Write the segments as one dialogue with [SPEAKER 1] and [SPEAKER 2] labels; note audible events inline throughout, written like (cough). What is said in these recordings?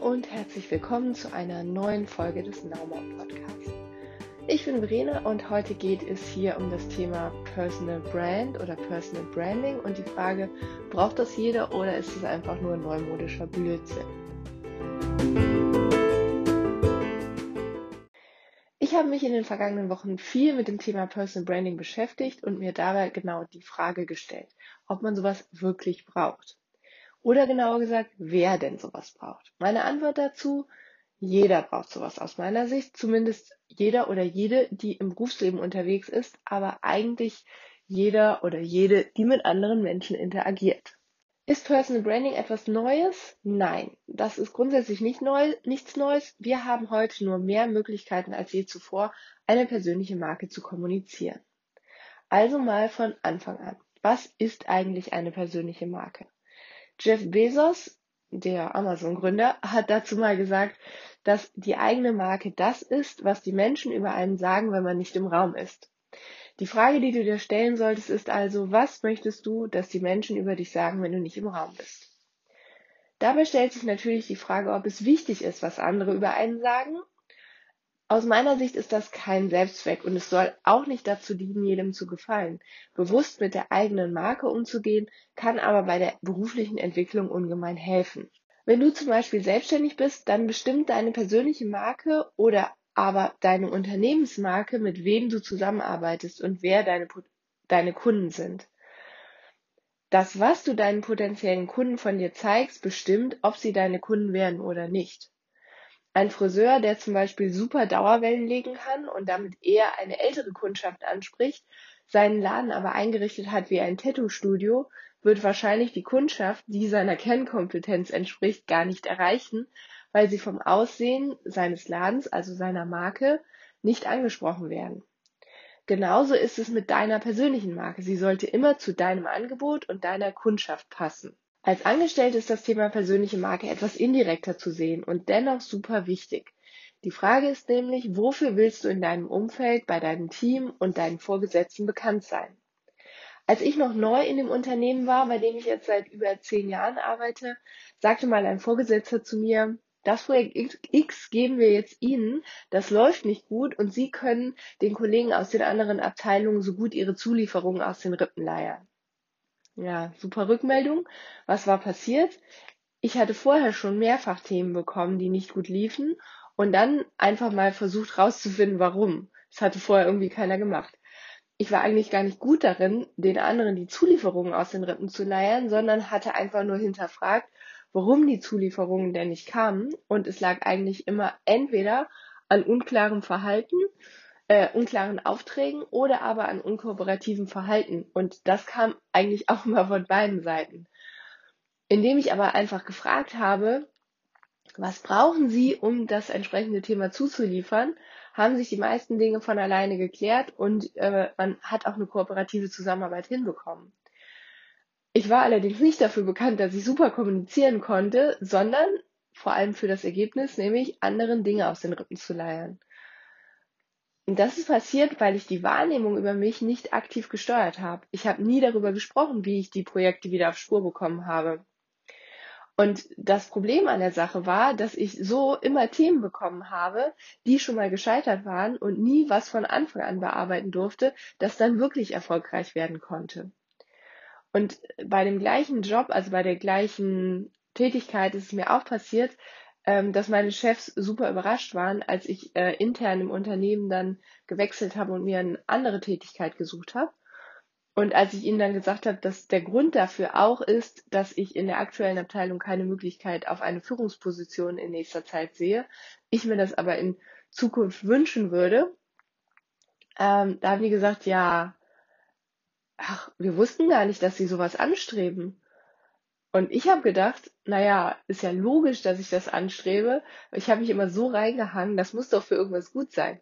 [SPEAKER 1] und herzlich willkommen zu einer neuen Folge des Nauma Podcasts. Ich bin Verena und heute geht es hier um das Thema Personal Brand oder Personal Branding und die Frage, braucht das jeder oder ist es einfach nur neumodischer Blödsinn? Ich habe mich in den vergangenen Wochen viel mit dem Thema Personal Branding beschäftigt und mir dabei genau die Frage gestellt, ob man sowas wirklich braucht. Oder genauer gesagt, wer denn sowas braucht. Meine Antwort dazu, jeder braucht sowas aus meiner Sicht, zumindest jeder oder jede, die im Berufsleben unterwegs ist, aber eigentlich jeder oder jede, die mit anderen Menschen interagiert. Ist Personal Branding etwas Neues? Nein, das ist grundsätzlich nicht neu, nichts Neues. Wir haben heute nur mehr Möglichkeiten als je zuvor, eine persönliche Marke zu kommunizieren. Also mal von Anfang an. Was ist eigentlich eine persönliche Marke? Jeff Bezos, der Amazon-Gründer, hat dazu mal gesagt, dass die eigene Marke das ist, was die Menschen über einen sagen, wenn man nicht im Raum ist. Die Frage, die du dir stellen solltest, ist also, was möchtest du, dass die Menschen über dich sagen, wenn du nicht im Raum bist? Dabei stellt sich natürlich die Frage, ob es wichtig ist, was andere über einen sagen aus meiner Sicht ist das kein Selbstzweck und es soll auch nicht dazu dienen, jedem zu gefallen. Bewusst mit der eigenen Marke umzugehen, kann aber bei der beruflichen Entwicklung ungemein helfen. Wenn du zum Beispiel selbstständig bist, dann bestimmt deine persönliche Marke oder aber deine Unternehmensmarke, mit wem du zusammenarbeitest und wer deine, deine Kunden sind. Das, was du deinen potenziellen Kunden von dir zeigst, bestimmt, ob sie deine Kunden werden oder nicht. Ein Friseur, der zum Beispiel super Dauerwellen legen kann und damit eher eine ältere Kundschaft anspricht, seinen Laden aber eingerichtet hat wie ein Tattoo-Studio, wird wahrscheinlich die Kundschaft, die seiner Kernkompetenz entspricht, gar nicht erreichen, weil sie vom Aussehen seines Ladens, also seiner Marke, nicht angesprochen werden. Genauso ist es mit deiner persönlichen Marke. Sie sollte immer zu deinem Angebot und deiner Kundschaft passen. Als Angestellte ist das Thema persönliche Marke etwas indirekter zu sehen und dennoch super wichtig. Die Frage ist nämlich, wofür willst du in deinem Umfeld, bei deinem Team und deinen Vorgesetzten bekannt sein? Als ich noch neu in dem Unternehmen war, bei dem ich jetzt seit über zehn Jahren arbeite, sagte mal ein Vorgesetzter zu mir, das Projekt X geben wir jetzt Ihnen, das läuft nicht gut und Sie können den Kollegen aus den anderen Abteilungen so gut ihre Zulieferungen aus den Rippen leiern. Ja, super Rückmeldung. Was war passiert? Ich hatte vorher schon mehrfach Themen bekommen, die nicht gut liefen und dann einfach mal versucht rauszufinden, warum. Das hatte vorher irgendwie keiner gemacht. Ich war eigentlich gar nicht gut darin, den anderen die Zulieferungen aus den Rippen zu leiern, sondern hatte einfach nur hinterfragt, warum die Zulieferungen denn nicht kamen. Und es lag eigentlich immer entweder an unklarem Verhalten äh, unklaren Aufträgen oder aber an unkooperativen Verhalten. Und das kam eigentlich (laughs) auch immer von beiden Seiten. Indem ich aber einfach gefragt habe, was brauchen Sie, um das entsprechende Thema zuzuliefern, haben sich die meisten Dinge von alleine geklärt und äh, man hat auch eine kooperative Zusammenarbeit hinbekommen. Ich war allerdings nicht dafür bekannt, dass ich super kommunizieren konnte, sondern vor allem für das Ergebnis, nämlich anderen Dinge aus den Rippen zu leiern. Und das ist passiert, weil ich die Wahrnehmung über mich nicht aktiv gesteuert habe. Ich habe nie darüber gesprochen, wie ich die Projekte wieder auf Spur bekommen habe. Und das Problem an der Sache war, dass ich so immer Themen bekommen habe, die schon mal gescheitert waren und nie was von Anfang an bearbeiten durfte, das dann wirklich erfolgreich werden konnte. Und bei dem gleichen Job, also bei der gleichen Tätigkeit ist es mir auch passiert, ähm, dass meine Chefs super überrascht waren, als ich äh, intern im Unternehmen dann gewechselt habe und mir eine andere Tätigkeit gesucht habe. Und als ich ihnen dann gesagt habe, dass der Grund dafür auch ist, dass ich in der aktuellen Abteilung keine Möglichkeit auf eine Führungsposition in nächster Zeit sehe, ich mir das aber in Zukunft wünschen würde, ähm, da haben die gesagt, ja, ach, wir wussten gar nicht, dass sie sowas anstreben. Und ich habe gedacht, naja, ist ja logisch, dass ich das anstrebe. Ich habe mich immer so reingehangen, das muss doch für irgendwas gut sein.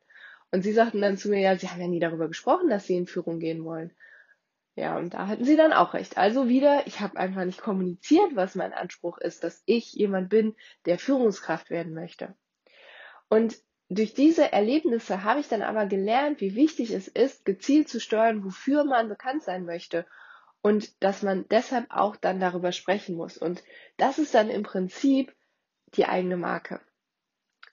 [SPEAKER 1] Und sie sagten dann zu mir, ja, sie haben ja nie darüber gesprochen, dass sie in Führung gehen wollen. Ja, und da hatten sie dann auch recht. Also wieder, ich habe einfach nicht kommuniziert, was mein Anspruch ist, dass ich jemand bin, der Führungskraft werden möchte. Und durch diese Erlebnisse habe ich dann aber gelernt, wie wichtig es ist, gezielt zu steuern, wofür man bekannt sein möchte und dass man deshalb auch dann darüber sprechen muss. Und das ist dann im Prinzip die eigene Marke.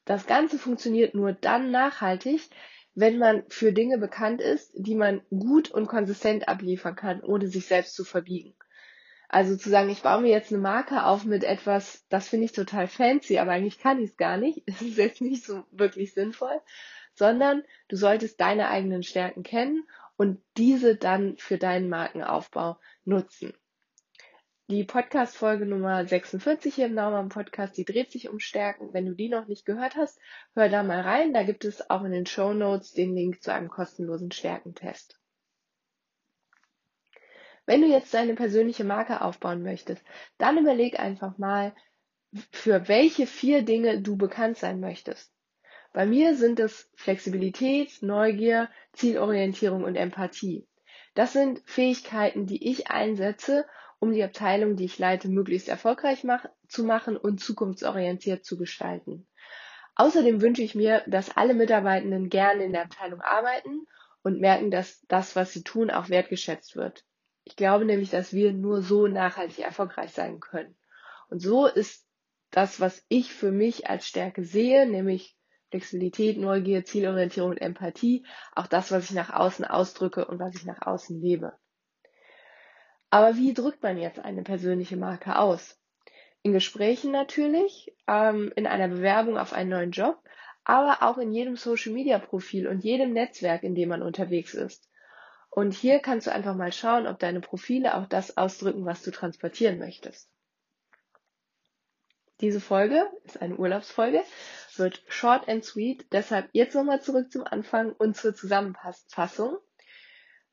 [SPEAKER 1] Das Ganze funktioniert nur dann nachhaltig, wenn man für Dinge bekannt ist, die man gut und konsistent abliefern kann, ohne sich selbst zu verbiegen. Also zu sagen, ich baue mir jetzt eine Marke auf mit etwas, das finde ich total fancy, aber eigentlich kann ich es gar nicht, (laughs) das ist jetzt nicht so wirklich sinnvoll, sondern du solltest deine eigenen Stärken kennen und diese dann für deinen Markenaufbau nutzen. Die Podcast-Folge Nummer 46 hier im Naumann Podcast, die dreht sich um Stärken. Wenn du die noch nicht gehört hast, hör da mal rein. Da gibt es auch in den Show Notes den Link zu einem kostenlosen Stärkentest. Wenn du jetzt deine persönliche Marke aufbauen möchtest, dann überleg einfach mal, für welche vier Dinge du bekannt sein möchtest. Bei mir sind es Flexibilität, Neugier, Zielorientierung und Empathie. Das sind Fähigkeiten, die ich einsetze, um die Abteilung, die ich leite, möglichst erfolgreich mach zu machen und zukunftsorientiert zu gestalten. Außerdem wünsche ich mir, dass alle Mitarbeitenden gerne in der Abteilung arbeiten und merken, dass das, was sie tun, auch wertgeschätzt wird. Ich glaube nämlich, dass wir nur so nachhaltig erfolgreich sein können. Und so ist das, was ich für mich als Stärke sehe, nämlich Flexibilität, Neugier, Zielorientierung und Empathie, auch das, was ich nach außen ausdrücke und was ich nach außen lebe. Aber wie drückt man jetzt eine persönliche Marke aus? In Gesprächen natürlich, ähm, in einer Bewerbung auf einen neuen Job, aber auch in jedem Social-Media-Profil und jedem Netzwerk, in dem man unterwegs ist. Und hier kannst du einfach mal schauen, ob deine Profile auch das ausdrücken, was du transportieren möchtest. Diese Folge ist eine Urlaubsfolge, wird short and sweet, deshalb jetzt nochmal zurück zum Anfang und zur Zusammenfassung.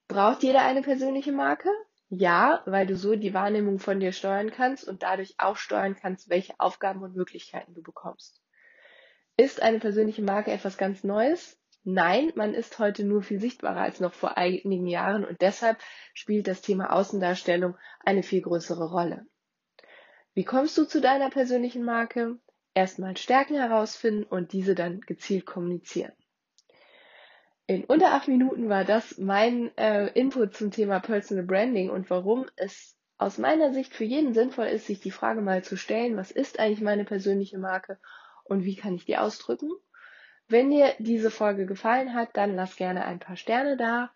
[SPEAKER 1] Braucht jeder eine persönliche Marke? Ja, weil du so die Wahrnehmung von dir steuern kannst und dadurch auch steuern kannst, welche Aufgaben und Möglichkeiten du bekommst. Ist eine persönliche Marke etwas ganz Neues? Nein, man ist heute nur viel sichtbarer als noch vor einigen Jahren und deshalb spielt das Thema Außendarstellung eine viel größere Rolle. Wie kommst du zu deiner persönlichen Marke? Erstmal Stärken herausfinden und diese dann gezielt kommunizieren. In unter acht Minuten war das mein äh, Input zum Thema Personal Branding und warum es aus meiner Sicht für jeden sinnvoll ist, sich die Frage mal zu stellen, was ist eigentlich meine persönliche Marke und wie kann ich die ausdrücken. Wenn dir diese Folge gefallen hat, dann lass gerne ein paar Sterne da.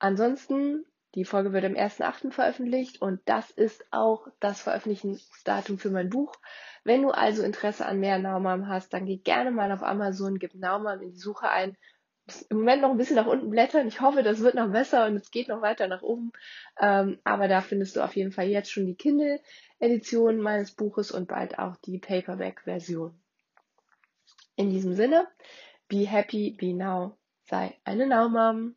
[SPEAKER 1] Ansonsten, die Folge wird am 1.8. veröffentlicht und das ist auch das Veröffentlichungsdatum für mein Buch. Wenn du also Interesse an mehr Naumann hast, dann geh gerne mal auf Amazon, gib Naumann in die Suche ein im Moment noch ein bisschen nach unten blättern. Ich hoffe, das wird noch besser und es geht noch weiter nach oben. Ähm, aber da findest du auf jeden Fall jetzt schon die Kindle-Edition meines Buches und bald auch die Paperback-Version. In diesem Sinne, be happy, be now, sei eine Now.